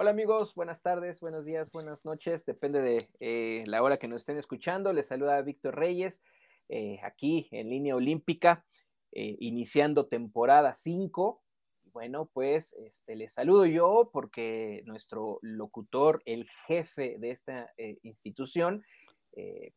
Hola amigos, buenas tardes, buenos días, buenas noches, depende de eh, la hora que nos estén escuchando. Les saluda Víctor Reyes, eh, aquí en línea olímpica, eh, iniciando temporada 5. Bueno, pues este, les saludo yo porque nuestro locutor, el jefe de esta institución,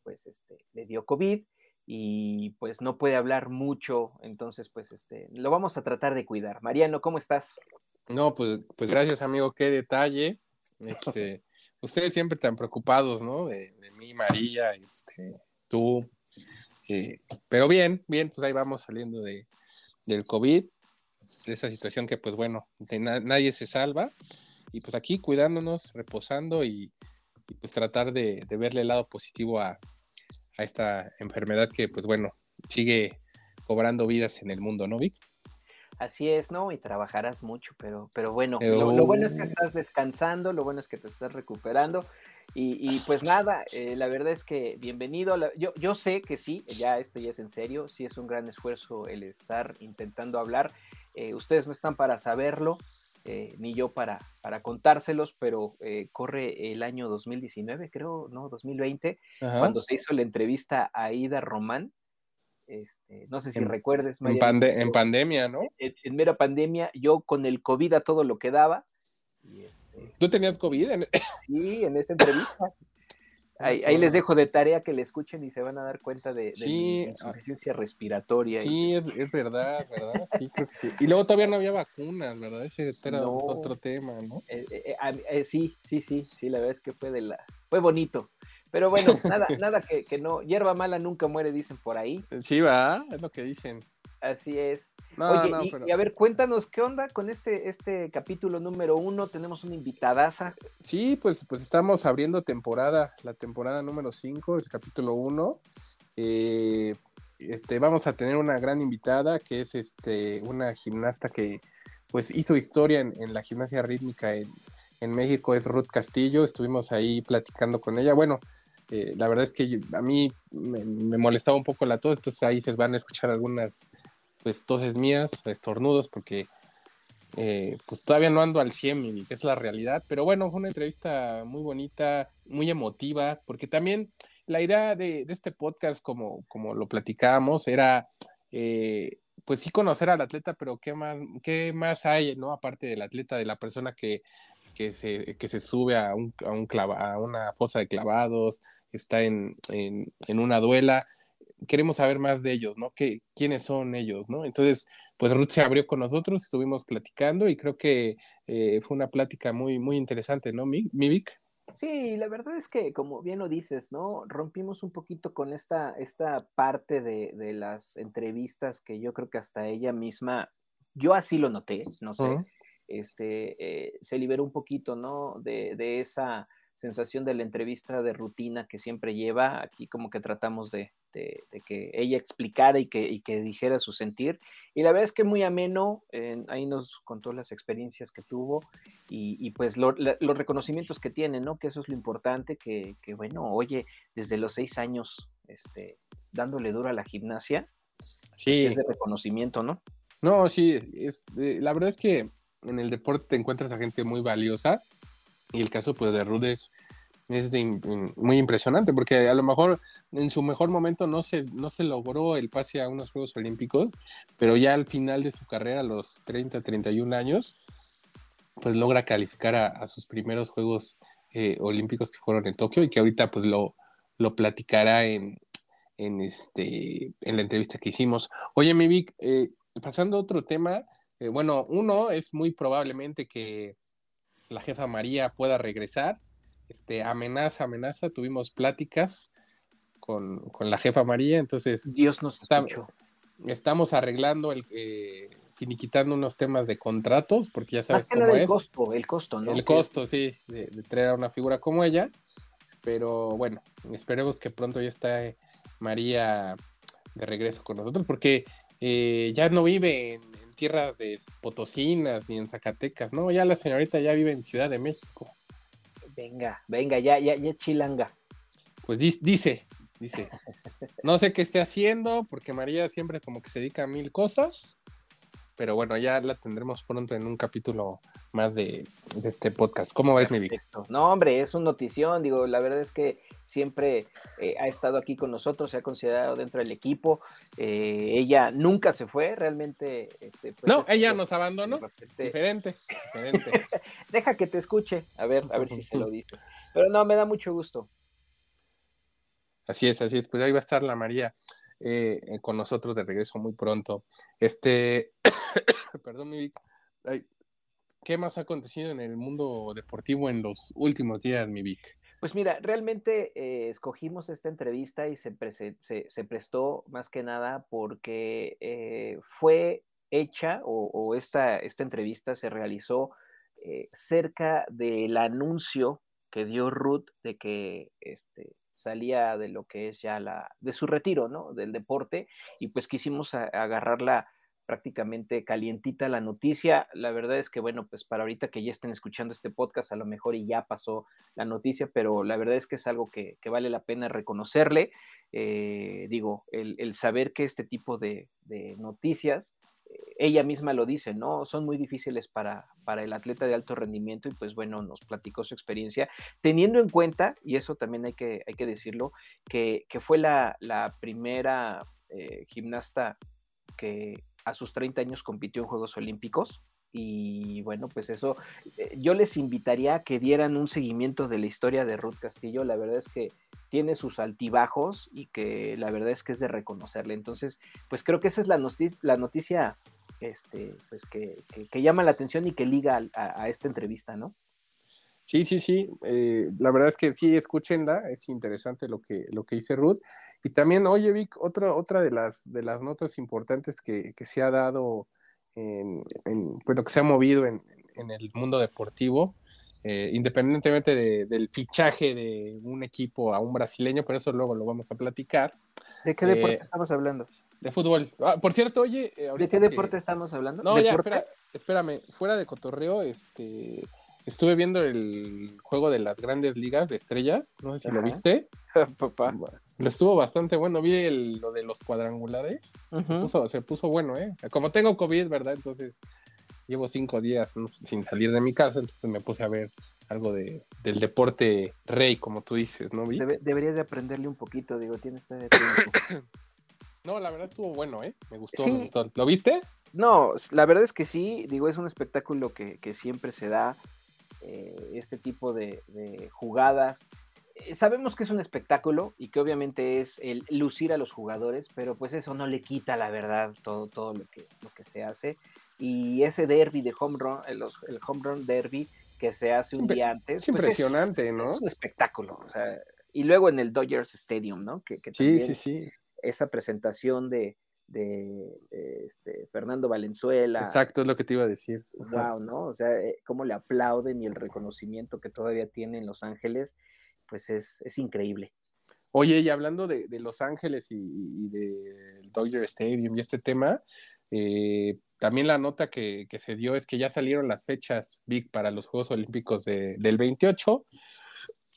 pues este, le dio COVID y pues no puede hablar mucho, entonces pues este, lo vamos a tratar de cuidar. Mariano, ¿cómo estás? No, pues, pues gracias, amigo, qué detalle. Este, ustedes siempre tan preocupados, ¿no? De, mí, María, este, tú. Eh, pero bien, bien, pues ahí vamos saliendo de, del COVID, de esa situación que, pues bueno, nadie se salva. Y pues aquí cuidándonos, reposando y, pues tratar de, verle el lado positivo a, a esta enfermedad que, pues bueno, sigue cobrando vidas en el mundo, ¿no, Vic? Así es, ¿no? Y trabajarás mucho, pero, pero bueno, lo, bueno es que estás descansando, lo bueno es que te estás recuperando. Y, pues nada, eh, la verdad es que bienvenido. yo, yo sé que sí, ya esto ya es en serio, sí es un gran esfuerzo el estar intentando hablar. Eh, ustedes no están para saberlo, eh, ni yo para, para contárselos, pero corre el año 2019, creo, ¿no? 2020, cuando se hizo la entrevista a Ida Román este, no sé si recuerdes, María, en, pandemia, ¿no? En, mera pandemia, yo con el COVID a todo lo que daba. Este ¿Tú tenías COVID? Sí, en esa entrevista. Ahí, les dejo de tarea que le escuchen y se van a dar cuenta de, mi insuficiencia respiratoria. Sí, es, verdad, ¿verdad? Sí, creo que sí. Y luego todavía no había vacunas, ¿verdad? Ese era otro tema, ¿no? Eh, eh, eh, sí, sí, sí, sí, la verdad es que fue de la... Fue bonito. Pero bueno, nada, nada que, que, no, hierba mala nunca muere, dicen por ahí. Sí, va, es lo que dicen. Así es. Oye, y, a ver, cuéntanos, ¿qué onda con este, este capítulo número uno? Tenemos una invitadaza. Sí, pues, pues estamos abriendo temporada, la temporada número cinco, el capítulo uno. Eh, este, vamos a tener una gran invitada que es este, una gimnasta que pues hizo historia en, en la gimnasia rítmica en, en México, es Ruth Castillo. Estuvimos ahí platicando con ella. Bueno, eh, la verdad es que a mí me, molestaba un poco la tos, entonces ahí se van a escuchar algunas pues toses mías, estornudos, porque eh, pues todavía no ando al 100, que es la realidad, pero bueno, fue una entrevista muy bonita, muy emotiva, porque también la idea de, este podcast, como, como lo platicábamos, era eh, pues sí conocer al atleta, pero qué más, qué más hay, ¿no? Aparte del atleta, de la persona que, que se, que se sube a, un, a, un a una fosa de clavados, está en, en, en, una duela. Queremos saber más de ellos, ¿no? ¿Qué, ¿Quiénes son ellos, no? Entonces, pues Ruth se abrió con nosotros, estuvimos platicando y creo que eh, fue una plática muy, muy interesante, ¿no, mi, Vic? Sí, la verdad es que, como bien lo dices, ¿no? Rompimos un poquito con esta, esta parte de, de las entrevistas que yo creo que hasta ella misma, yo así lo noté, no sé este, eh, se liberó un poquito, ¿no? De, esa sensación de la entrevista de rutina que siempre lleva. Aquí como que tratamos de, que ella explicara y que, que, dijera su sentir. Y la verdad es que muy ameno, ahí nos contó las experiencias que tuvo y, pues los reconocimientos que tiene, ¿no? Que eso es lo importante, que, bueno, oye, desde los seis años, este, dándole duro a la gimnasia, pues sí. es de reconocimiento, ¿no? No, sí, es, eh, la verdad es que en el deporte te encuentras a gente muy valiosa y el caso pues de Rude es, muy impresionante porque a lo mejor en su mejor momento no se, no se logró el pase a unos Juegos Olímpicos, pero ya al final de su carrera, a los 30, 31 años, pues logra calificar a, sus primeros Juegos eh, Olímpicos que fueron en Tokio y que ahorita pues lo, lo platicará en, en, este, en la entrevista que hicimos. Oye, mi Vic, eh, pasando a otro tema, eh, bueno, uno es muy probablemente que la jefa María pueda regresar. Este, amenaza, amenaza. Tuvimos pláticas con, la jefa María, entonces. Dios nos está, Estamos arreglando el. Eh, finiquitando unos temas de contratos, porque ya sabes cómo el es. costo, el costo, ¿no? El costo, sí, de, traer a una figura como ella. Pero bueno, esperemos que pronto ya esté María de regreso con nosotros, porque eh, ya no vive en, tierras de Potosinas ni en Zacatecas, ¿no? Ya la señorita ya vive en Ciudad de México. Venga, venga, ya, ya, ya chilanga. Pues dice, dice. No sé qué esté haciendo, porque María siempre como que se dedica a mil cosas, pero bueno, ya la tendremos pronto en un capítulo más de, este podcast. ¿Cómo ves, mi Vic? No, hombre, es una notición, digo, la verdad es que siempre eh, ha estado aquí con nosotros, se ha considerado dentro del equipo, eh, ella nunca se fue, realmente. Este, pues, no, ella nos abandonó, diferente, diferente. Deja que te escuche, a ver, a ver si se lo dices. Pero no, me da mucho gusto. Así es, así es, pues ahí va a estar la María. Eh, con nosotros de regreso muy pronto. Este, perdón, mi ¿qué más ha acontecido en el mundo deportivo en los últimos días, mi Vic? Pues mira, realmente eh, escogimos esta entrevista y se, se, prestó más que nada porque eh, fue hecha o, esta, esta, entrevista se realizó cerca del anuncio que dio Ruth de que este, salía de lo que es ya la, de su retiro, ¿no? Del deporte, y pues quisimos agarrarla prácticamente calientita la noticia. La verdad es que, bueno, pues para ahorita que ya estén escuchando este podcast, a lo mejor y ya pasó la noticia, pero la verdad es que es algo que, vale la pena reconocerle. Eh, digo, el, saber que este tipo de, de noticias ella misma lo dice, ¿no? Son muy difíciles para, para el atleta de alto rendimiento y pues bueno, nos platicó su experiencia, teniendo en cuenta, y eso también hay que, hay que decirlo, que, fue la, primera eh, gimnasta que a sus 30 años compitió en Juegos Olímpicos. Y bueno, pues eso, eh, yo les invitaría a que dieran un seguimiento de la historia de Ruth Castillo. La verdad es que tiene sus altibajos y que la verdad es que es de reconocerle. Entonces, pues creo que esa es la, la noticia este, pues que, llama la atención y que liga a, esta entrevista, ¿no? Sí, sí, sí. Eh, la verdad es que sí, escúchenla, es interesante lo que, lo que dice Ruth. Y también, oye, Vic, otra, otra de, las, de las notas importantes que, se ha dado, en, en, bueno, que se ha movido en, en el mundo deportivo, eh, independientemente del fichaje de un equipo a un brasileño, por eso luego lo vamos a platicar. ¿De qué deporte eh, estamos hablando? De fútbol. Ah, por cierto, oye. Eh, ¿De qué deporte estamos hablando? No, ya, espera, espérame. Fuera de cotorreo, este. Estuve viendo el juego de las grandes ligas de estrellas. No sé si lo viste. Papá. Lo estuvo bastante bueno. Vi lo de los cuadrangulares. se, puso, se puso bueno, ¿eh? Como tengo COVID, ¿verdad? Entonces llevo cinco días sin salir de mi casa, entonces me puse a ver algo de, del deporte rey, como tú dices, ¿no? deberías de aprenderle un poquito, digo, tienes todo tiempo. no, la verdad estuvo bueno, ¿eh? Me gustó, ¿Lo viste? No, la verdad es que sí, digo, es un espectáculo que, siempre se da, eh, este tipo de, jugadas. Eh, sabemos que es un espectáculo y que obviamente es el lucir a los jugadores, pero pues eso no le quita la verdad todo, todo lo, que, lo que se hace y ese derby de home run, el, home run derby que se hace un día antes. Es pues impresionante, ¿no? Es un espectáculo. O sea, y luego en el Dodgers Stadium, ¿no? Que, sí, sí, sí. Esa presentación de, este, Fernando Valenzuela. Exacto, es lo que te iba a decir. Wow, ¿no? O sea, eh, cómo le aplauden y el reconocimiento que todavía tiene en Los Ángeles, pues es, es increíble. Oye, y hablando de, Los Ángeles y, y del Dodger Stadium y este tema, eh, también la nota que, se dio es que ya salieron las fechas big para los Juegos Olímpicos del 28.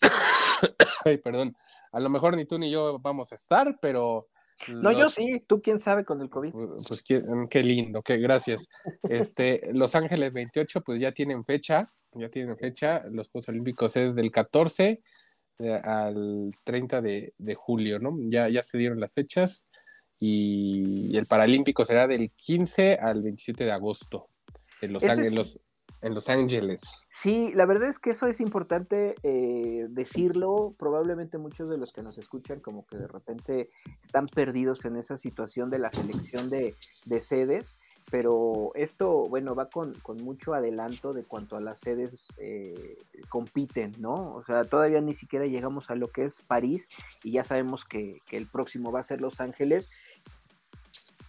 Ay, perdón. A lo mejor ni tú ni yo vamos a estar, pero. No, yo sí, tú quién sabe con el COVID. Pues qué, lindo, qué gracias. Este, Los Ángeles 28, pues ya tienen fecha, ya tienen fecha. Los Juegos Olímpicos es del 14 eh, al 30 de, de, julio, ¿no? Ya, ya se dieron las fechas y el Paralímpico será del 15 al 27 de agosto en Los, Ángeles, en Los Ángeles. Sí, la verdad es que eso es importante eh, decirlo. Probablemente muchos de los que nos escuchan como que de repente están perdidos en esa situación de la selección de, sedes pero esto, bueno, va con, mucho adelanto de cuanto a las sedes eh, compiten, ¿no? O sea, todavía ni siquiera llegamos a lo que es París y ya sabemos que, que el próximo va a ser Los Ángeles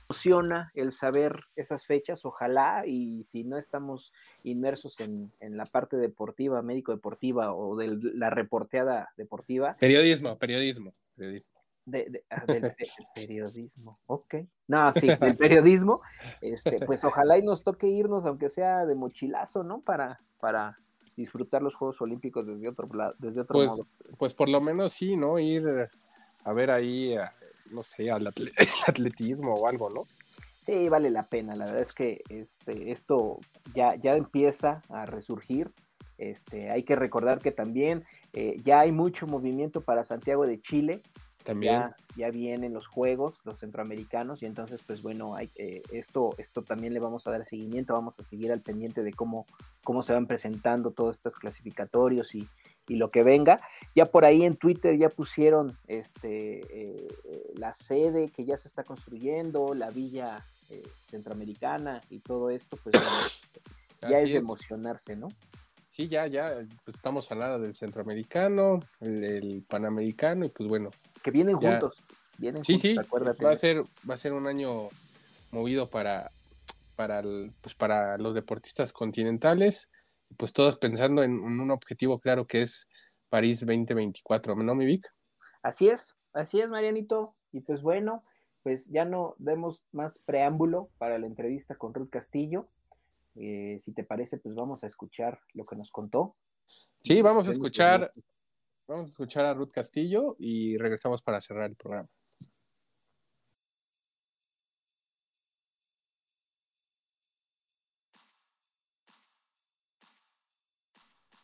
emociona el saber esas fechas, ojalá, y si no estamos inmersos en, la parte deportiva, médico-deportiva o de la reporteada deportiva. Periodismo, periodismo, periodismo. De, ah, del, periodismo, ok. No, sí, del periodismo, este, pues ojalá y nos toque irnos, aunque sea de mochilazo, ¿no? Para, para disfrutar los Juegos Olímpicos desde otro, desde otro pues, modo. Pues por lo menos sí, ¿no? Ir a ver ahí no sé, al atletismo o algo, ¿no? Sí, vale la pena. La verdad es que este, esto ya, ya empieza a resurgir. Este, hay que recordar que también eh, ya hay mucho movimiento para Santiago de Chile. También. Ya, vienen los juegos, los centroamericanos, y entonces, pues bueno, hay, eh, esto, esto también le vamos a dar seguimiento, vamos a seguir al pendiente de cómo, cómo se van presentando todos estos clasificatorios y, y lo que venga. Ya por ahí en Twitter ya pusieron este, eh, la sede que ya se está construyendo, la villa centroamericana y todo esto, pues ya es de emocionarse, ¿no? Sí, ya, ya, pues estamos hablando del centroamericano, el panamericano y pues bueno, que vienen juntos. Vienen sí, sí, va a ser, va a ser un año movido para, para, pues para los deportistas continentales, pues todos pensando en, un objetivo claro que es París 2024, ¿no, mi Vic? Así es, así es, Marianito. Y pues bueno, pues ya no demos más preámbulo para la entrevista con Ruth Castillo. Eh, si te parece, pues vamos a escuchar lo que nos contó. Sí, vamos a escuchar Vamos a escuchar a Ruth Castillo y regresamos para cerrar el programa.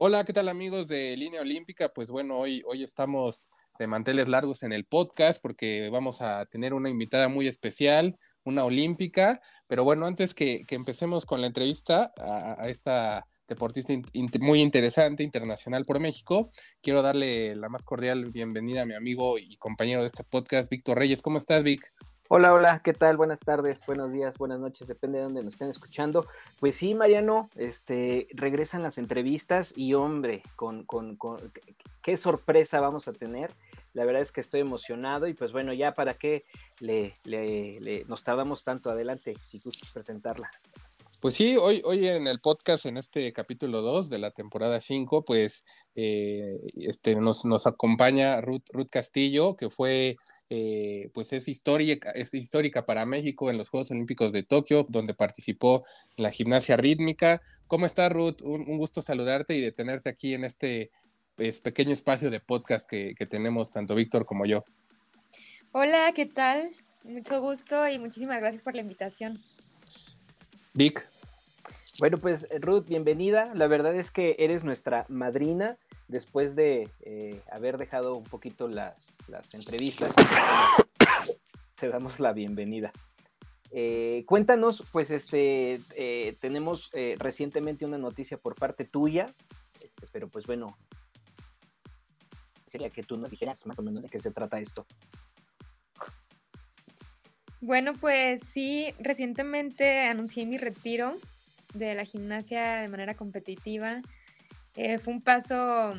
Hola, ¿qué tal amigos de Línea Olímpica? Pues bueno, hoy, hoy estamos de manteles largos en el podcast porque vamos a tener una invitada muy especial, una olímpica. Pero bueno, antes que, empecemos con la entrevista a esta deportista muy interesante, internacional por México. Quiero darle la más cordial bienvenida a mi amigo y compañero de este podcast, Víctor Reyes. ¿Cómo estás, Vic? Hola, hola, ¿qué tal? Buenas tardes, buenos días, buenas noches, depende de dónde nos estén escuchando. Pues sí, Mariano, este, regresan las entrevistas y hombre, con, con, qué sorpresa vamos a tener. La verdad es que estoy emocionado y pues bueno, ya para qué le, le nos tardamos tanto adelante, si gustas presentarla. Pues sí, hoy, hoy en el podcast, en este capítulo 2 de la temporada 5, pues eh, este, nos, nos acompaña Ruth, Ruth Castillo, que fue, eh, pues es histórica, es histórica para México en los Juegos Olímpicos de Tokio, donde participó en la gimnasia rítmica. ¿Cómo estás, Ruth? Un, gusto saludarte y de tenerte aquí en este pues, pequeño espacio de podcast que, que tenemos tanto Víctor como yo. Hola, ¿qué tal? Mucho gusto y muchísimas gracias por la invitación. Vic. Bueno, pues Ruth, bienvenida. La verdad es que eres nuestra madrina después de eh, haber dejado un poquito las, entrevistas. Te damos la bienvenida. Eh, cuéntanos, pues este, eh, tenemos recientemente una noticia por parte tuya, este, pero pues bueno, sería que tú nos dijeras más o menos de qué se trata esto. Bueno, pues sí, recientemente anuncié mi retiro de la gimnasia de manera competitiva. Eh, fue un paso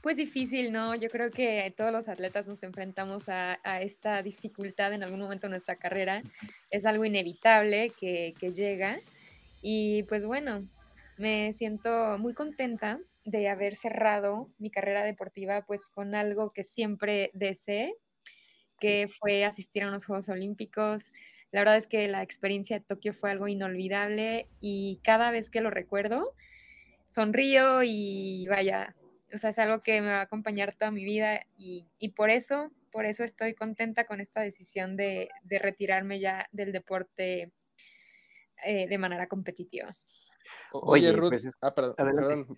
pues difícil, ¿no? Yo creo que todos los atletas nos enfrentamos a, esta dificultad en algún momento de nuestra carrera. Es algo inevitable que, que, llega. Y pues bueno, me siento muy contenta de haber cerrado mi carrera deportiva pues con algo que siempre deseé, que fue asistir a unos Juegos Olímpicos. La verdad es que la experiencia de Tokio fue algo inolvidable y cada vez que lo recuerdo, sonrío y vaya, o sea, es algo que me va a acompañar toda mi vida y, por eso, por eso estoy contenta con esta decisión de, retirarme ya del deporte eh, de manera competitiva. Oye, Ruth, pues ah, perdón,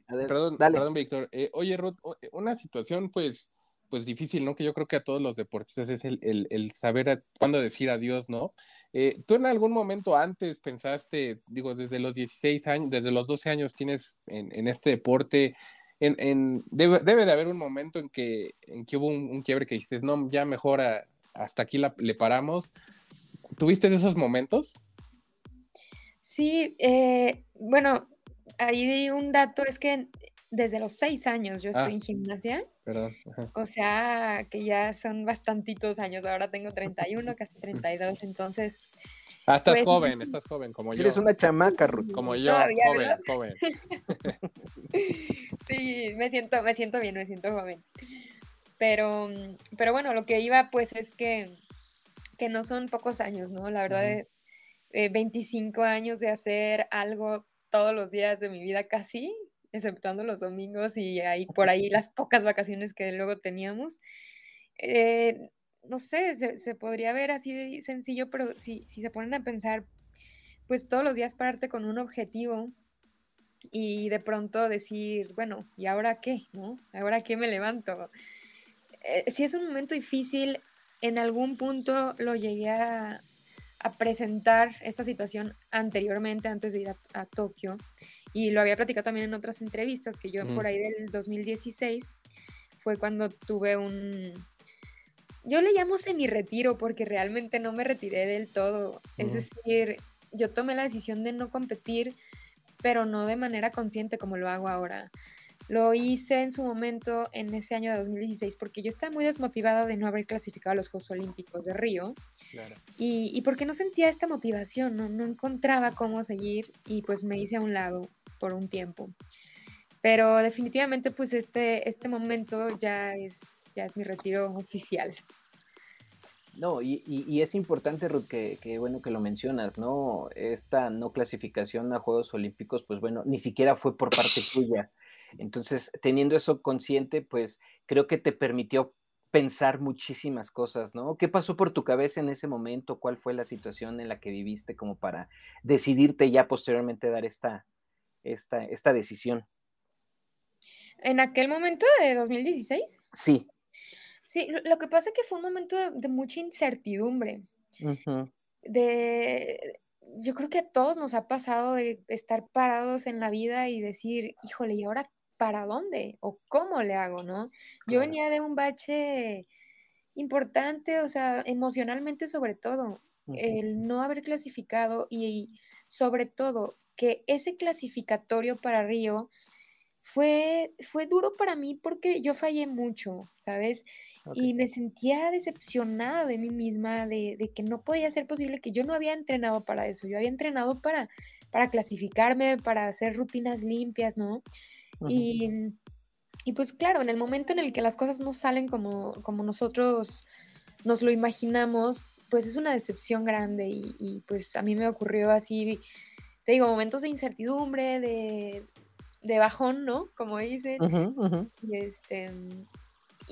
perdón, perdón, Víctor. Eh, oye, Ruth, una situación pues pues difícil, ¿no? Que yo creo que a todos los deportistas es el, el, saber cuándo decir adiós, ¿no? Eh, ¿Tú en algún momento antes pensaste, digo, desde los 16 años, desde los 12 años tienes en, este deporte, en, en debe, de haber un momento en que, en que hubo un, quiebre que dijiste, no, ya mejor hasta aquí le paramos. ¿Tuviste esos momentos? Sí, eh, bueno, ahí un dato es que desde los seis años yo estoy ah. en gimnasia. Perdón. O sea, que ya son bastantitos años. Ahora tengo 31, casi 32, entonces... Ah, estás pues, joven, estás joven, como yo. Eres una chamaca, Ruth. Como yo, joven, joven. sí, me siento, me siento bien, me siento joven. Pero, pero bueno, lo que iba pues es que, que no son pocos años, ¿no? La verdad, 25 años de hacer algo todos los días de mi vida casi, exceptuando los domingos y ahí por ahí las pocas vacaciones que luego teníamos. Eh, no sé, se, podría ver así de sencillo, pero si, si se ponen a pensar, pues todos los días pararte con un objetivo y de pronto decir, bueno, ¿y ahora qué? ¿No? ¿Ahora qué me levanto? Eh, si es un momento difícil, en algún punto lo llegué a, presentar esta situación anteriormente, antes de ir a, Tokio, y lo había platicado también en otras entrevistas, que yo por ahí del 2016 fue cuando tuve un, yo le llamo semi-retiro porque realmente no me retiré del todo. Es decir, yo tomé la decisión de no competir, pero no de manera consciente como lo hago ahora. Lo hice en su momento en ese año de 2016 porque yo estaba muy desmotivada de no haber clasificado a los Juegos Olímpicos de Río. Y, y, porque no sentía esta motivación, no, no encontraba cómo seguir y pues me hice a un lado por un tiempo. Pero definitivamente pues este, este momento ya es ya es mi retiro oficial. No, y, es importante, Ruth, que, bueno que lo mencionas, ¿no? Esta no clasificación a Juegos Olímpicos, pues bueno, ni siquiera fue por parte tuya. Entonces, teniendo eso consciente, pues creo que te permitió pensar muchísimas cosas, ¿no? ¿Qué pasó por tu cabeza en ese momento? ¿Cuál fue la situación en la que viviste como para decidirte ya posteriormente dar esta, esta, esta decisión? ¿En aquel momento de 2016? Sí. Sí, lo, que pasa es que fue un momento de, mucha incertidumbre. De, yo creo que a todos nos ha pasado de estar parados en la vida y decir, híjole, ¿y ahora para dónde? ¿O cómo le hago, no? Yo venía de un bache importante, o sea, emocionalmente sobre todo, el no haber clasificado y sobre todo que ese clasificatorio para Río fue, fue duro para mí porque yo fallé mucho, ¿sabes? Y me sentía decepcionada de mí misma, de, que no podía ser posible, que yo no había entrenado para eso, yo había entrenado para, para clasificarme, para hacer rutinas limpias, ¿no? Y, pues claro, en el momento en el que las cosas no salen como, como nosotros nos lo imaginamos, pues es una decepción grande y, pues a mí me ocurrió así, te digo, momentos de incertidumbre, de, de bajón, ¿no? Como dicen. Y este,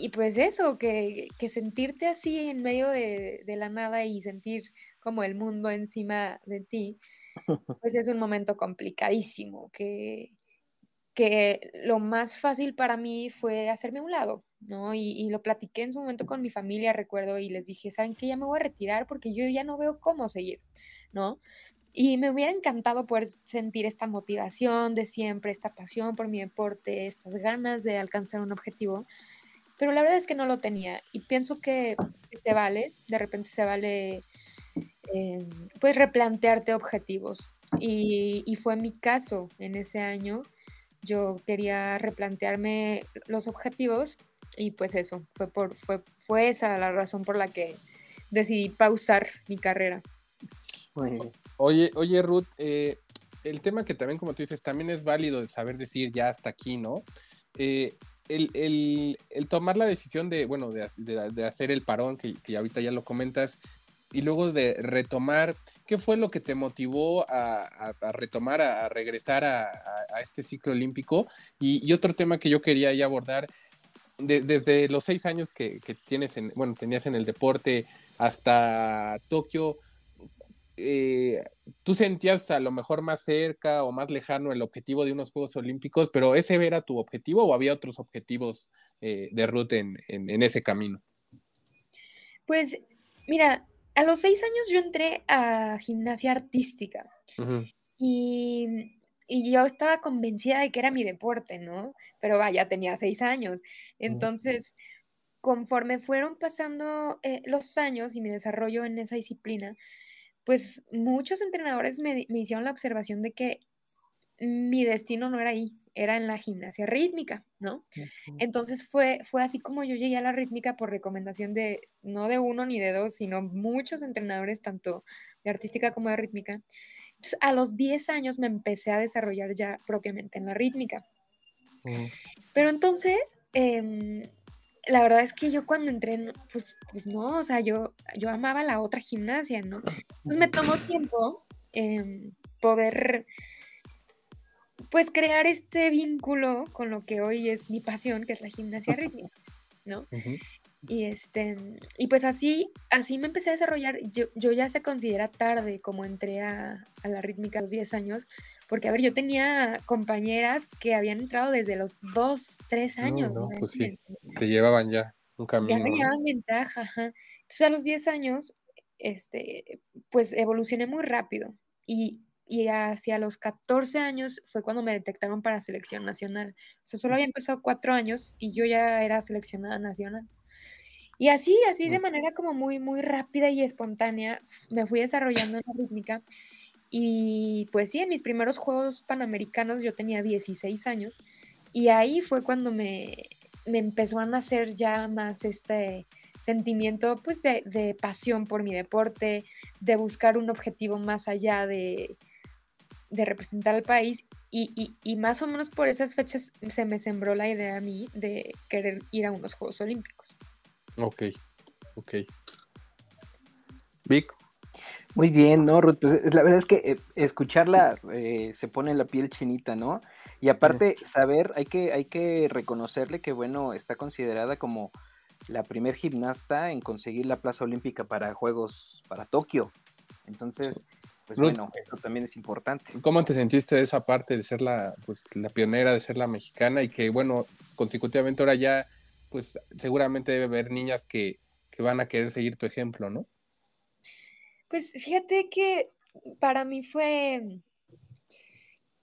y pues eso, que, sentirte así en medio de, la nada y sentir como el mundo encima de ti, pues es un momento complicadísimo, que, que lo más fácil para mí fue hacerme a un lado, ¿no? Y, lo platiqué en su momento con mi familia, recuerdo, y les dije, ¿saben qué? Ya me voy a retirar porque yo ya no veo cómo seguir, ¿no? Y me hubiera encantado poder sentir esta motivación de siempre, esta pasión por mi deporte, estas ganas de alcanzar un objetivo, pero la verdad es que no lo tenía y pienso que se vale, de repente se vale eh, pues replantearte objetivos y, y, fue mi caso en ese año. Yo quería replantearme los objetivos y pues eso, fue, por, fue, fue esa la razón por la que decidí pausar mi carrera. Oye, oye Ruth, eh, el tema que también como tú dices, también es válido de saber decir ya hasta aquí, ¿no? Eh, el, tomar la decisión de, bueno, de, hacer el parón, que, que, ahorita ya lo comentas, y luego de retomar, ¿qué fue lo que te motivó a, retomar, a, regresar a, este ciclo olímpico? Y, otro tema que yo quería ya abordar, desde los seis años que, que, tienes, en, bueno, tenías en el deporte hasta Tokio, eh, tú sentías a lo mejor más cerca o más lejano el objetivo de unos Juegos Olímpicos, pero ¿ese era tu objetivo o había otros objetivos eh, de ruta en, ese camino? Pues mira, a los seis años yo entré a gimnasia artística y, yo estaba convencida de que era mi deporte, ¿no? Pero vaya, tenía seis años. Entonces, conforme fueron pasando eh, los años y mi desarrollo en esa disciplina, pues muchos entrenadores me, hicieron la observación de que mi destino no era ahí, era en la gimnasia rítmica, ¿no? Entonces fue, fue así como yo llegué a la rítmica por recomendación de, no de uno ni de dos, sino muchos entrenadores, tanto de artística como de rítmica. Entonces, a los 10 años me empecé a desarrollar ya propiamente en la rítmica. Pero entonces, em, la verdad es que yo cuando entré, pues, pues no, o sea, yo, yo amaba la otra gimnasia, ¿no? Entonces me tomó tiempo em, poder, pues, crear este vínculo con lo que hoy es mi pasión, que es la gimnasia rítmica, ¿no? Y este, y pues así, así me empecé a desarrollar. Yo, yo ya se considera tarde como entré a, a la rítmica a los 10 años, porque a ver, yo tenía compañeras que habían entrado desde los 2, 3 años. No, pues sí, te llevaban ya un camino. Ya me llevaban ventaja, ajá. Entonces a los 10 años, este, pues evolucioné muy rápido. Y, y hacia los 14 años fue cuando me detectaron para selección nacional. O sea, solo había empezado 4 años y yo ya era seleccionada nacional. Y así, así de manera como muy, muy rápida y espontánea, me fui desarrollando en la rítmica. Y pues sí, en mis primeros Juegos Panamericanos yo tenía 16 años y ahí fue cuando me, me empezó a nacer ya más este sentimiento pues de, de, pasión por mi deporte, de buscar un objetivo más allá de, de representar al país y, y, y, más o menos por esas fechas se me sembró la idea a mí de querer ir a unos Juegos Olímpicos. Ok, ok. Vic. Muy bien, ¿no, Ruth? Pues la verdad es que eh, escucharla eh, se pone la piel chinita, ¿no? Y aparte, saber, hay que, hay que reconocerle que, bueno, está considerada como la primer gimnasta en conseguir la plaza olímpica para Juegos para Tokio. Entonces, pues Ruth, bueno, eso también es importante. ¿Cómo te sentiste de esa parte de ser la, pues, la pionera, de ser la mexicana y que, bueno, consecutivamente ahora ya, pues seguramente debe haber niñas que, que van a querer seguir tu ejemplo, ¿no? Pues fíjate que para mí fue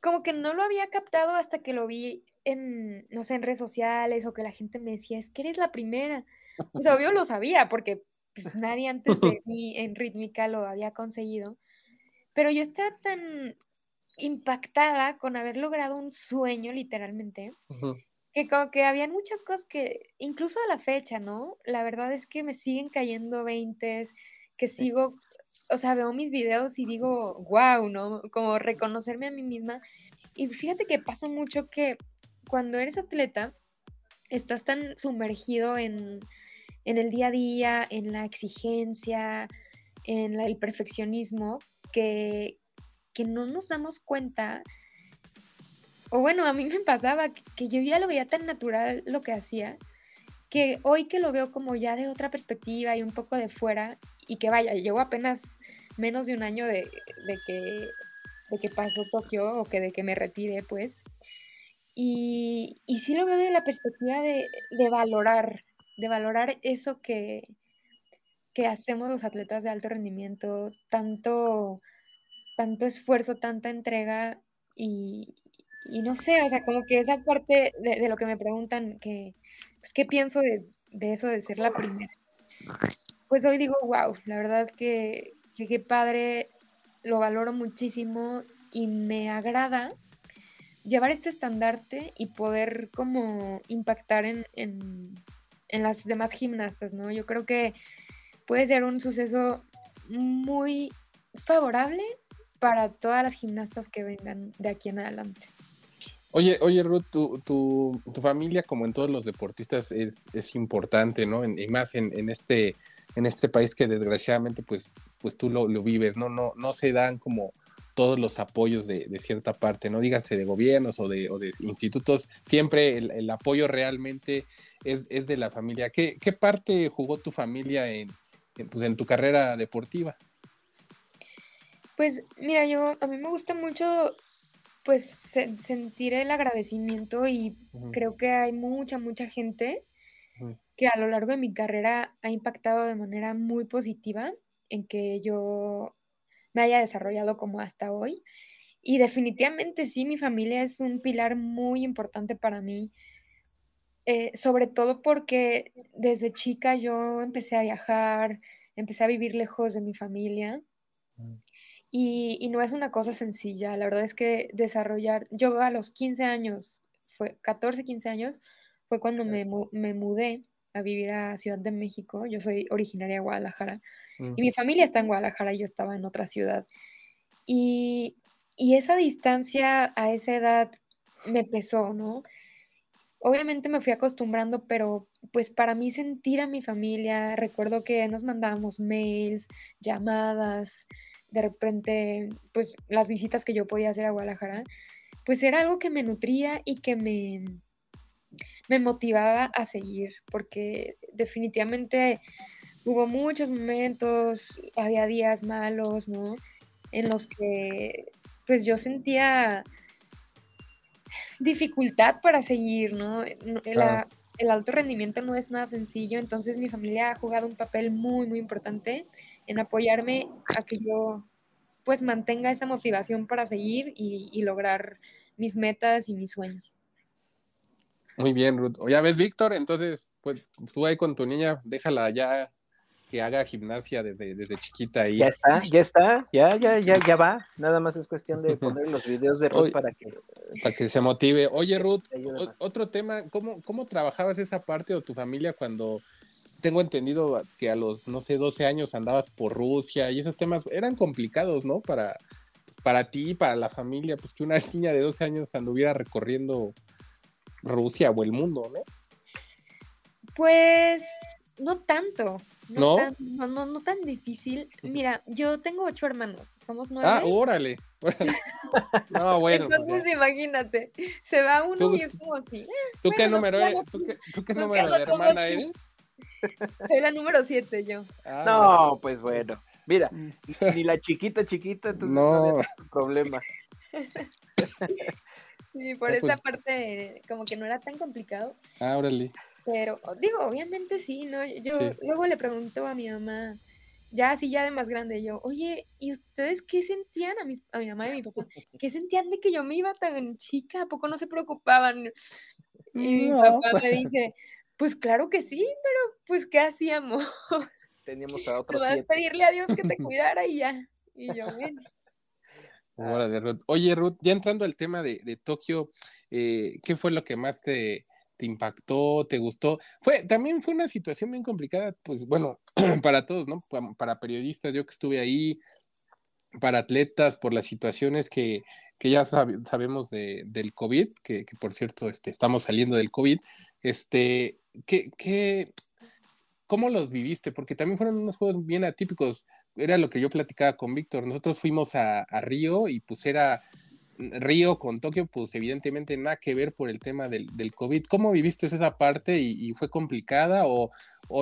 como que no lo había captado hasta que lo vi en, no sé, en redes sociales o que la gente me decía, es que eres la primera. Pues obvio lo sabía porque pues nadie antes de mí en rítmica lo había conseguido. Pero yo estaba tan impactada con haber logrado un sueño, literalmente, que como que habían muchas cosas que, incluso a la fecha, ¿no? La verdad es que me siguen cayendo veintes, que sigo o sea, veo mis videos y digo, wow, ¿no? Como reconocerme a mí misma. Y fíjate que pasa mucho que cuando eres atleta, estás tan sumergido en, en el día a día, en la exigencia, en la, el perfeccionismo, que, que no nos damos cuenta. O bueno, a mí me pasaba que yo ya lo veía tan natural lo que hacía, que hoy que lo veo como ya de otra perspectiva y un poco de fuera, y que vaya, llevo apenas menos de un año de, de, que, de que pasó Tokio o que de que me retire, pues. Y, y sí lo veo de la perspectiva de, de valorar, de valorar eso que, que hacemos los atletas de alto rendimiento, tanto, tanto esfuerzo, tanta entrega y, no sé, o sea, como que esa parte de, lo que me preguntan, que, pues, ¿qué pienso de, de, eso de ser la primera? pues hoy digo, wow, la verdad que qué padre, lo valoro muchísimo y me agrada llevar este estandarte y poder como impactar en, en, en, las demás gimnastas, ¿no? Yo creo que puede ser un suceso muy favorable para todas las gimnastas que vengan de aquí en adelante. Oye, oye, Ruth, tu, tu, tu familia, como en todos los deportistas, es, es importante, ¿no? Y más en, en, este, en este país que desgraciadamente, pues, pues tú lo, lo, vives, ¿no? No, no se dan como todos los apoyos de, de cierta parte, no díganse de gobiernos o de, o de institutos, siempre el, el, apoyo realmente es, es de la familia. ¿Qué, ¿Qué, parte jugó tu familia en, pues, en tu carrera deportiva? Pues mira, yo a mí me gusta mucho pues se, sentir el agradecimiento y uh -huh. creo que hay mucha, mucha gente uh -huh. que a lo largo de mi carrera ha impactado de manera muy positiva en que yo me haya desarrollado como hasta hoy. Y definitivamente sí, mi familia es un pilar muy importante para mí, eh, sobre todo porque desde chica yo empecé a viajar, empecé a vivir lejos de mi familia. -huh. Y, y, no es una cosa sencilla, la verdad es que desarrollar, yo a los 15 años, fue 14, 15 años, fue cuando me, me mudé a vivir a Ciudad de México, yo soy originaria de Guadalajara, mm. y mi familia está en Guadalajara y yo estaba en otra ciudad. Y, y esa distancia a esa edad me pesó, ¿no? Obviamente me fui acostumbrando, pero pues para mí sentir a mi familia, recuerdo que nos mandábamos mails, llamadas, de repente, pues las visitas que yo podía hacer a Guadalajara, pues era algo que me nutría y que me, me motivaba a seguir, porque definitivamente hubo muchos momentos, había días malos, ¿no? En los que pues yo sentía dificultad para seguir, ¿no? el alto rendimiento no es nada sencillo, entonces mi familia ha jugado un papel muy, muy importante en apoyarme a que yo pues mantenga esa motivación para seguir y, lograr mis metas y mis sueños. Muy bien, Ruth. Ya ves, Víctor, entonces, pues tú ahí con tu niña, déjala ya que haga gimnasia desde, desde chiquita ahí. Ya está, ya está, ya, ya, ya, ya va. Nada más es cuestión de poner los videos de Ruth para que... Para que se motive. Oye, Ruth, otro tema, ¿cómo, ¿cómo trabajabas esa parte o tu familia cuando tengo entendido que a los, no sé, 12 años andabas por Rusia y esos temas eran complicados, ¿no? Para, para ti, para la familia, pues que una niña de 12 años anduviera recorriendo Rusia o el mundo, ¿no? Pues no tanto. No, Tan, no, no, tan difícil. Mira, yo tengo ocho hermanos, somos nueve. Ah, órale. no, bueno. Pues Entonces, imagínate, se va uno y es como así. ¿Tú qué número, eres, ¿tú qué, número de hermana eres? Soy la número siete yo. Ah, no, pues bueno. Mira, mm. ni la chiquita chiquita, entonces no, no problema. Sí, por esa pues parte como que no era tan complicado. Ah, órale. Pero digo, obviamente sí, ¿no? Yo luego le pregunto a mi mamá, ya así ya de más grande, yo, oye, ¿y ustedes qué sentían a mi, a mi mamá y a mi papá? ¿Qué sentían de que yo me iba tan chica? ¿A poco no se preocupaban? Y mi papá me dice, pues claro que sí, pero pues ¿qué hacíamos? Teníamos a otros siete. pedirle a Dios que te cuidara y ya. Y yo, bueno. Oye, Ruth, ya entrando al tema de, de Tokio, eh, ¿qué fue lo que más te, te impactó, te gustó. Fue, también fue una situación bien complicada, pues bueno, para todos, ¿no? Para, periodistas, yo que estuve ahí, para atletas, por las situaciones que, que ya sabemos de, del COVID, que, por cierto, este, estamos saliendo del COVID, este, ¿qué, qué, ¿cómo los viviste? Porque también fueron unos juegos bien atípicos, era lo que yo platicaba con Víctor, nosotros fuimos a, a Río y pues era Río con Tokio, pues evidentemente nada que ver por el tema del, del COVID. ¿Cómo viviste esa parte y, fue complicada o,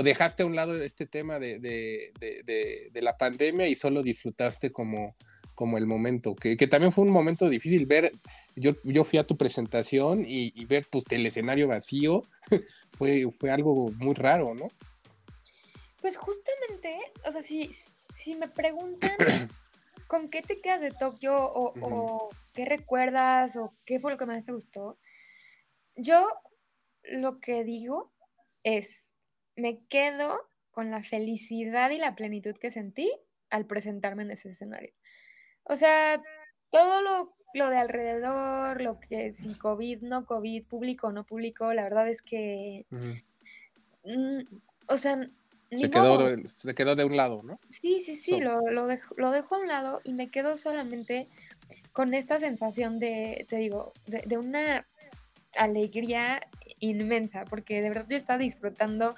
dejaste a un lado este tema de, de, la pandemia y solo disfrutaste como, como el momento? Que, también fue un momento difícil ver, yo, yo fui a tu presentación y, ver pues el escenario vacío, fue, fue algo muy raro, ¿no? Pues justamente, o sea, si, si me preguntan ¿con qué te quedas de Tokio o, qué recuerdas o qué fue lo que más te gustó? Yo lo que digo es, me quedo con la felicidad y la plenitud que sentí al presentarme en ese escenario. O sea, todo lo, de alrededor, lo que si COVID, no COVID, público o no público, la verdad es que, mm, o sea, se quedó, de, se quedó de un lado, ¿no? Sí, sí, sí, lo, lo, dejo, lo dejo a un lado y me quedo solamente con esta sensación de, te digo, de, una alegría inmensa, porque de verdad yo estaba disfrutando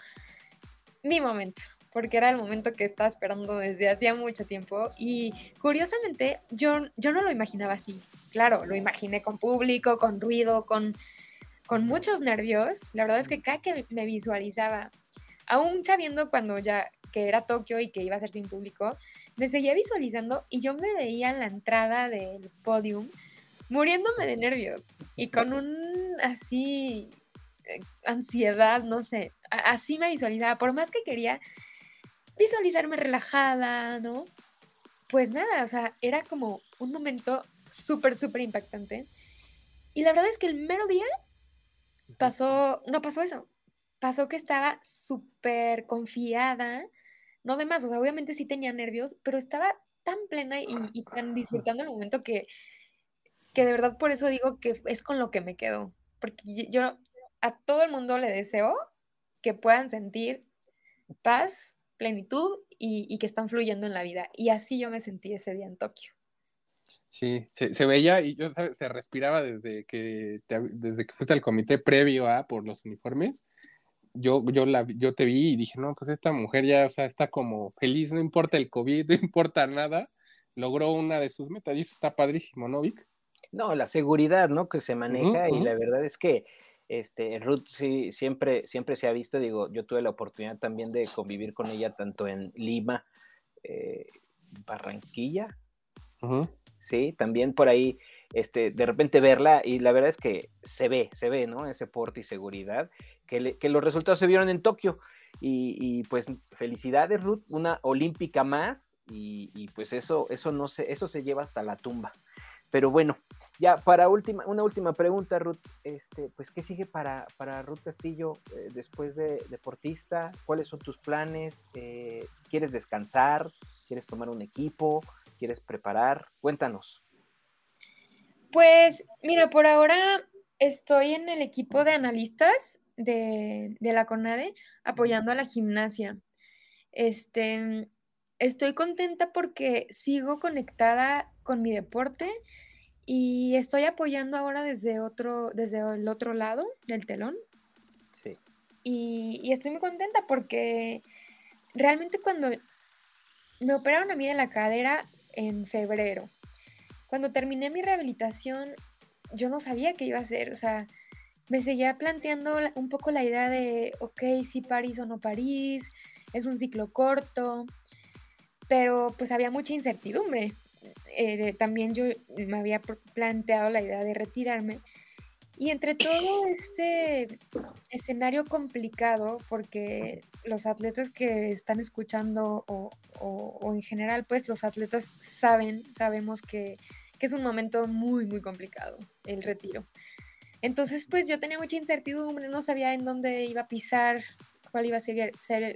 mi momento, porque era el momento que estaba esperando desde hacía mucho tiempo y curiosamente yo, yo no lo imaginaba así. Claro, lo imaginé con público, con ruido, con, con muchos nervios. La verdad es que cada que me visualizaba aún sabiendo cuando ya que era Tokio y que iba a ser sin público, me seguía visualizando y yo me veía en la entrada del podium muriéndome de nervios y con un así eh, ansiedad, no sé, así me visualizaba, por más que quería visualizarme relajada, ¿no? Pues nada, o sea, era como un momento súper, súper impactante. Y la verdad es que el mero día pasó, no pasó eso pasó que estaba súper confiada, no de más, o sea, obviamente sí tenía nervios, pero estaba tan plena y, tan disfrutando el momento que, que de verdad por eso digo que es con lo que me quedo, porque yo a todo el mundo le deseo que puedan sentir paz, plenitud y, que están fluyendo en la vida. Y así yo me sentí ese día en Tokio. Sí, se, veía y yo se respiraba desde que desde que fuiste al comité previo a por los uniformes yo, yo, la, yo te vi y dije, no, pues esta mujer ya, o sea, está como feliz, no importa el COVID, no importa nada, logró una de sus metas y eso está padrísimo, ¿no, Vic? No, la seguridad, ¿no? Que se maneja y la verdad es que Este, Ruth sí, siempre, siempre se ha visto, digo, yo tuve la oportunidad también de convivir con ella tanto en Lima, eh, Barranquilla, sí, también por ahí, este, de repente verla y la verdad es que se ve, se ve, ¿no? Ese porte y seguridad, que, que los resultados se vieron en Tokio. Y, pues felicidades, Ruth, una olímpica más y, pues eso, eso no se, eso se lleva hasta la tumba. Pero bueno, ya para última, una última pregunta, Ruth, este, pues ¿qué sigue para, para Ruth Castillo eh, después de deportista? ¿Cuáles son tus planes? Eh, ¿Quieres descansar? ¿Quieres tomar un equipo? ¿Quieres preparar? Cuéntanos. Pues mira, por ahora estoy en el equipo de analistas de, la CONADE apoyando a la gimnasia. Este, estoy contenta porque sigo conectada con mi deporte y estoy apoyando ahora desde otro, desde el otro lado del telón. Sí. Y, y estoy muy contenta porque realmente cuando me operaron a mí de la cadera en febrero, cuando terminé mi rehabilitación, yo no sabía qué iba a hacer, o sea, me seguía planteando un poco la idea de, ok, si París o no París, es un ciclo corto, pero pues había mucha incertidumbre. Eh, también yo me había planteado la idea de retirarme. Y entre todo este escenario complicado, porque los atletas que están escuchando o, o, en general, pues los atletas saben, sabemos que, que es un momento muy, muy complicado el retiro. Entonces, pues yo tenía mucha incertidumbre, no sabía en dónde iba a pisar, cuál iba a ser,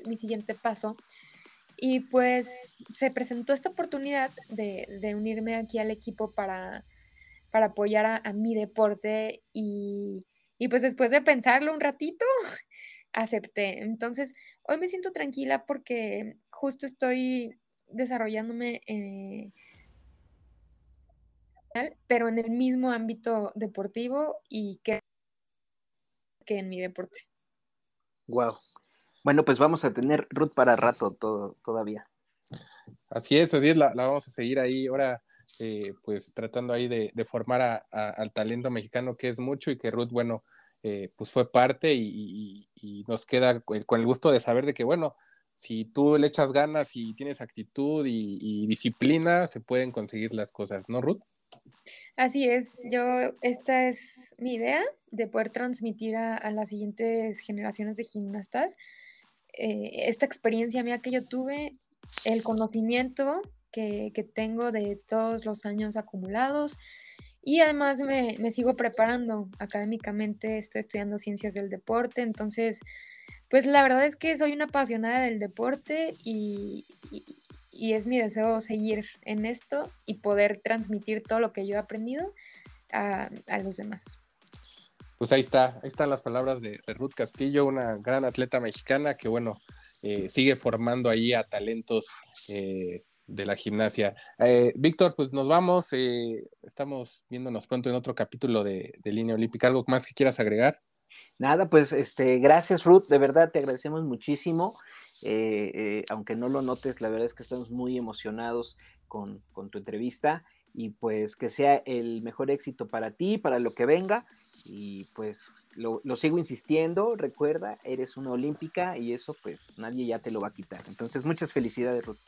mi siguiente paso. Y pues se presentó esta oportunidad de, unirme aquí al equipo para, para apoyar a, mi deporte y, pues después de pensarlo un ratito, acepté. Entonces, hoy me siento tranquila porque justo estoy desarrollándome eh, pero en el mismo ámbito deportivo y que, que en mi deporte. Wow. Bueno, pues vamos a tener Ruth para rato todo, todavía. Así es, así es, la, vamos a seguir ahí ahora, eh, pues tratando ahí de, formar al talento mexicano, que es mucho y que Ruth, bueno, eh, pues fue parte y, nos queda con el gusto de saber de que, bueno, si tú le echas ganas y tienes actitud y disciplina, se pueden conseguir las cosas, ¿no, Ruth? Así es, yo, esta es mi idea de poder transmitir a, las siguientes generaciones de gimnastas eh, esta experiencia mía que yo tuve, el conocimiento que, tengo de todos los años acumulados y además me, sigo preparando académicamente, estoy estudiando ciencias del deporte, entonces, pues la verdad es que soy una apasionada del deporte y es mi deseo seguir en esto y poder transmitir todo lo que yo he aprendido a, los demás. Pues ahí está, ahí están las palabras de, Ruth Castillo, una gran atleta mexicana que bueno, eh, sigue formando ahí a talentos eh, de la gimnasia. Eh, Víctor, pues nos vamos, estamos viéndonos pronto en otro capítulo de, de Línea Olímpica. ¿Algo más que quieras agregar? Nada, pues este, gracias Ruth, de verdad te agradecemos muchísimo. Eh, eh, aunque no lo notes, la verdad es que estamos muy emocionados con, tu entrevista y pues que sea el mejor éxito para ti, para lo que venga. Y pues lo, sigo insistiendo, recuerda, eres una olímpica y eso pues nadie ya te lo va a quitar. Entonces, muchas felicidades, Ruth.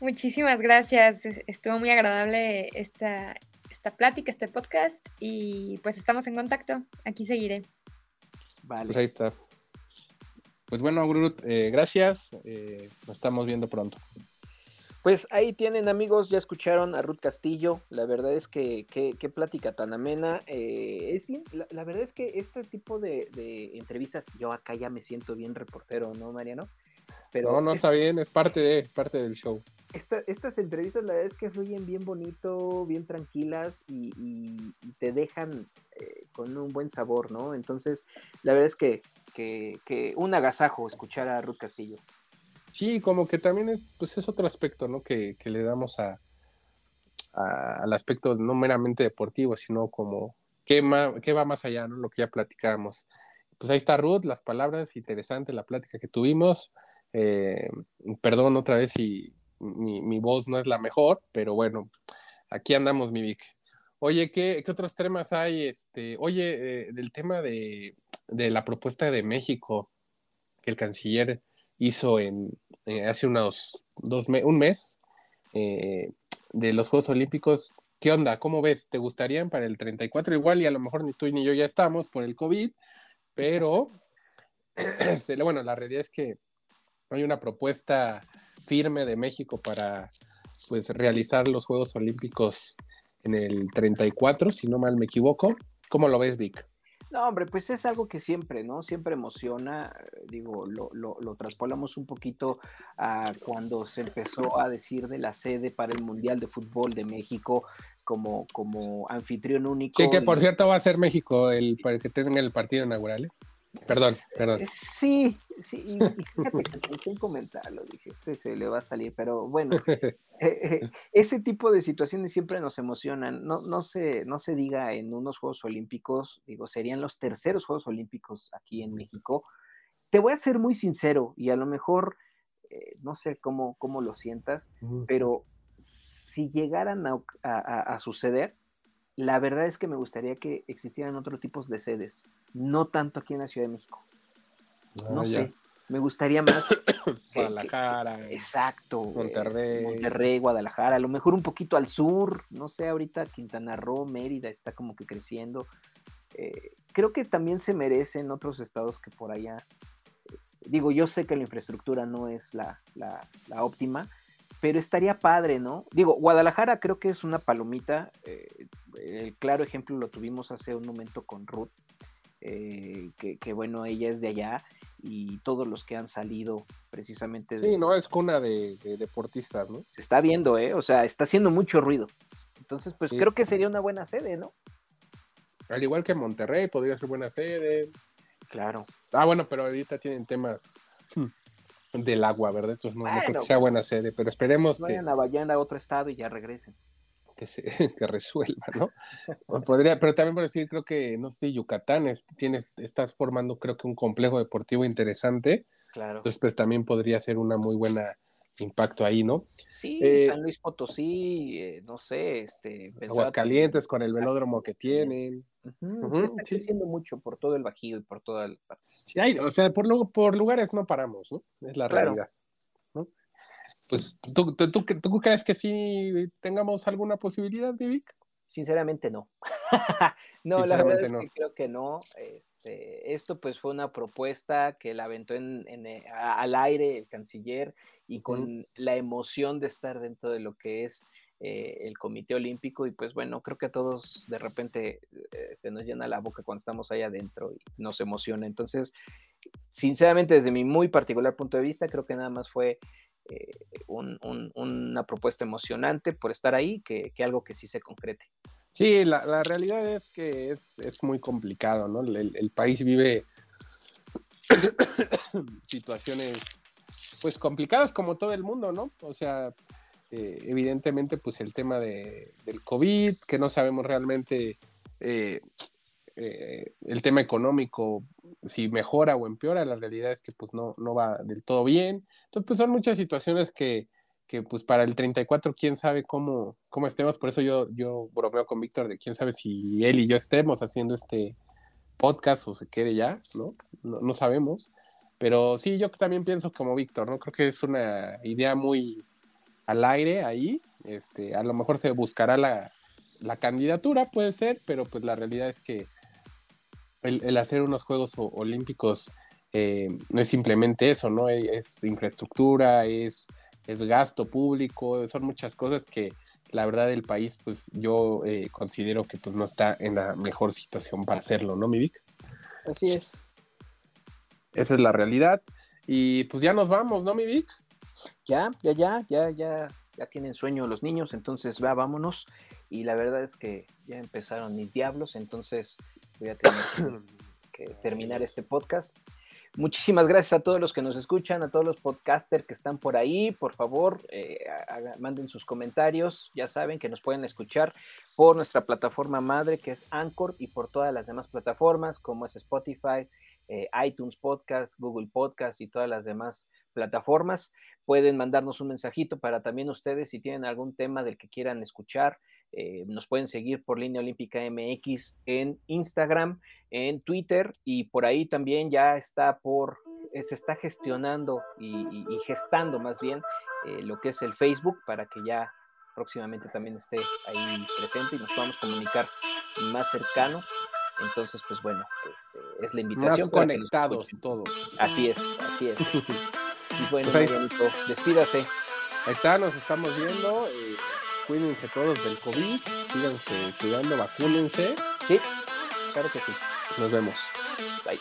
Muchísimas gracias, estuvo muy agradable esta, esta plática, este podcast y pues estamos en contacto, aquí seguiré. Vale. Pues ahí está. Pues bueno, Grut, eh, gracias. Eh, nos estamos viendo pronto. Pues ahí tienen amigos, ya escucharon a Ruth Castillo, la verdad es que qué plática tan amena. Eh, es bien, la, verdad es que este tipo de, entrevistas, yo acá ya me siento bien reportero, ¿no, Mariano? Pero no, no está bien, es parte de, parte del show. estas entrevistas la verdad es que fluyen bien bonito, bien tranquilas y, te dejan con un buen sabor, ¿no? Entonces, la verdad es que que, un agasajo escuchar a Ruth Castillo. Sí, como que también es, pues es otro aspecto, ¿no? Que, le damos a, al aspecto no meramente deportivo, sino como qué, va más allá, ¿no? Lo que ya platicábamos. Pues ahí está Ruth, las palabras, interesante la plática que tuvimos. Eh, perdón otra vez si mi, mi, voz no es la mejor, pero bueno, aquí andamos, mi Vic. Oye, ¿qué, otros temas hay? Este, oye, eh, del tema de, la propuesta de México que el canciller hizo en eh, hace unos dos un mes eh, de los Juegos Olímpicos. ¿Qué onda? ¿Cómo ves? ¿Te gustarían para el 34 igual? Y a lo mejor ni tú ni yo ya estamos por el COVID, pero este, bueno, la realidad es que hay una propuesta firme de México para pues realizar los Juegos Olímpicos en el 34, si no mal me equivoco. ¿Cómo lo ves, Vic? No, hombre, pues es algo que siempre, ¿no? Siempre emociona. Digo, lo, lo, lo, traspolamos un poquito a cuando se empezó a decir de la sede para el Mundial de Fútbol de México como, como anfitrión único. Sí, que por cierto va a ser México el, para que tengan el partido inaugural. ¿eh? Perdón, perdón. Eh, sí, sí, y, fíjate que pensé en comentarlo, dije, este se le va a salir, pero bueno, eh, eh, ese tipo de situaciones siempre nos emocionan, no, no, se, no se diga en unos Juegos Olímpicos, digo, serían los terceros Juegos Olímpicos aquí en México. Te voy a ser muy sincero y a lo mejor, no sé cómo, cómo lo sientas, pero si llegaran a suceder, la verdad es que me gustaría que existieran otros tipos de sedes, no tanto aquí en la Ciudad de México. Ah, no sé, me gustaría más. Guadalajara. exacto. Monterrey. Monterrey, Guadalajara, a lo mejor un poquito al sur, no sé, ahorita Quintana Roo, Mérida está como que creciendo. Eh, creo que también se merecen otros estados que por allá. Este, digo, yo sé que la infraestructura no es la, la, la óptima, pero estaría padre, ¿no? Digo, Guadalajara creo que es una palomita. Eh, el claro ejemplo lo tuvimos hace un momento con Ruth, eh, que, bueno, ella es de allá y todos los que han salido precisamente. Sí, no, es cuna de, deportistas, ¿no? Se está viendo, ¿eh? O sea, está haciendo mucho ruido. Entonces, pues creo que sería una buena sede, ¿no? Al igual que Monterrey, podría ser buena sede. Claro. Ah, bueno, pero ahorita tienen temas del agua, ¿verdad? Entonces no, creo que sea buena sede, pero esperemos que... Vayan a vayan a otro estado y ya regresen. Que, se, que resuelva, ¿no? Podría, pero también por decir, creo que, no sé, Yucatán, tienes, estás formando creo que un complejo deportivo interesante. Claro. Entonces, pues también podría ser una muy buena impacto ahí, ¿no? Sí, eh, San Luis Potosí, eh, no sé, este... Aguascalientes con el velódromo que tienen. se está creciendo mucho por todo el Bajío y por toda el... Sí, hay, o sea, por, por lugares no paramos, ¿no? Es la realidad. ¿no? Pues, ¿tú, tú, tú, crees que sí tengamos alguna posibilidad, Vivic? Sinceramente no. no, la verdad es que creo que no. Este, esto pues fue una propuesta que la aventó en, eh, al aire el canciller y con la emoción de estar dentro de lo que es eh, el Comité Olímpico y pues bueno, creo que a todos de repente eh, se nos llena la boca cuando estamos ahí adentro y nos emociona. Entonces, sinceramente, desde mi muy particular punto de vista, creo que nada más fue eh, una propuesta emocionante por estar ahí que, algo que sí se concrete. Sí, la, realidad es que es, muy complicado, ¿no? El, país vive situaciones pues complicadas como todo el mundo, ¿no? O sea, eh, evidentemente pues el tema de, del COVID, que no sabemos realmente eh, el tema económico si mejora o empeora, la realidad es que pues no, no va del todo bien. Entonces, pues son muchas situaciones que, que pues para el 34 quién sabe cómo, cómo estemos, por eso yo, yo bromeo con Víctor de quién sabe si él y yo estemos haciendo este podcast o se quede ya, ¿no? No, sabemos. Pero sí, yo también pienso como Víctor, ¿no? Creo que es una idea muy al aire ahí. Este, a lo mejor se buscará la, la candidatura, puede ser, pero pues la realidad es que el, hacer unos Juegos Olímpicos eh, no es simplemente eso, ¿no? E, es infraestructura, es, es gasto público, son muchas cosas que la verdad el país, pues yo eh, considero que pues no está en la mejor situación para hacerlo, ¿no, mi Vic? Así es. Esa es la realidad. Y pues ya nos vamos, ¿no, mi Vic? Ya, ya, ya, ya, ya, ya tienen sueño los niños, entonces va, vámonos. Y la verdad es que ya empezaron mis diablos, entonces voy a tener que, terminar este podcast. Muchísimas gracias a todos los que nos escuchan, a todos los podcasters que están por ahí. Por favor, eh, manden sus comentarios. Ya saben que nos pueden escuchar por nuestra plataforma madre que es Anchor y por todas las demás plataformas como es Spotify, eh, iTunes Podcast, Google Podcast y todas las demás plataformas. Pueden mandarnos un mensajito para también ustedes si tienen algún tema del que quieran escuchar Eh, nos pueden seguir por Línea Olímpica MX en Instagram, en Twitter y por ahí también ya está por, eh, se está gestionando y, gestando más bien eh, lo que es el Facebook para que ya próximamente también esté ahí presente y nos podamos comunicar más cercanos. Entonces, pues bueno, este, es la invitación. Más conectados todos. Así es, así es. y bueno, pues despídase. Ahí está, nos estamos viendo cuídense todos del COVID, síganse cuidando, vacúnense. Sí, claro que sí. Nos vemos. Bye.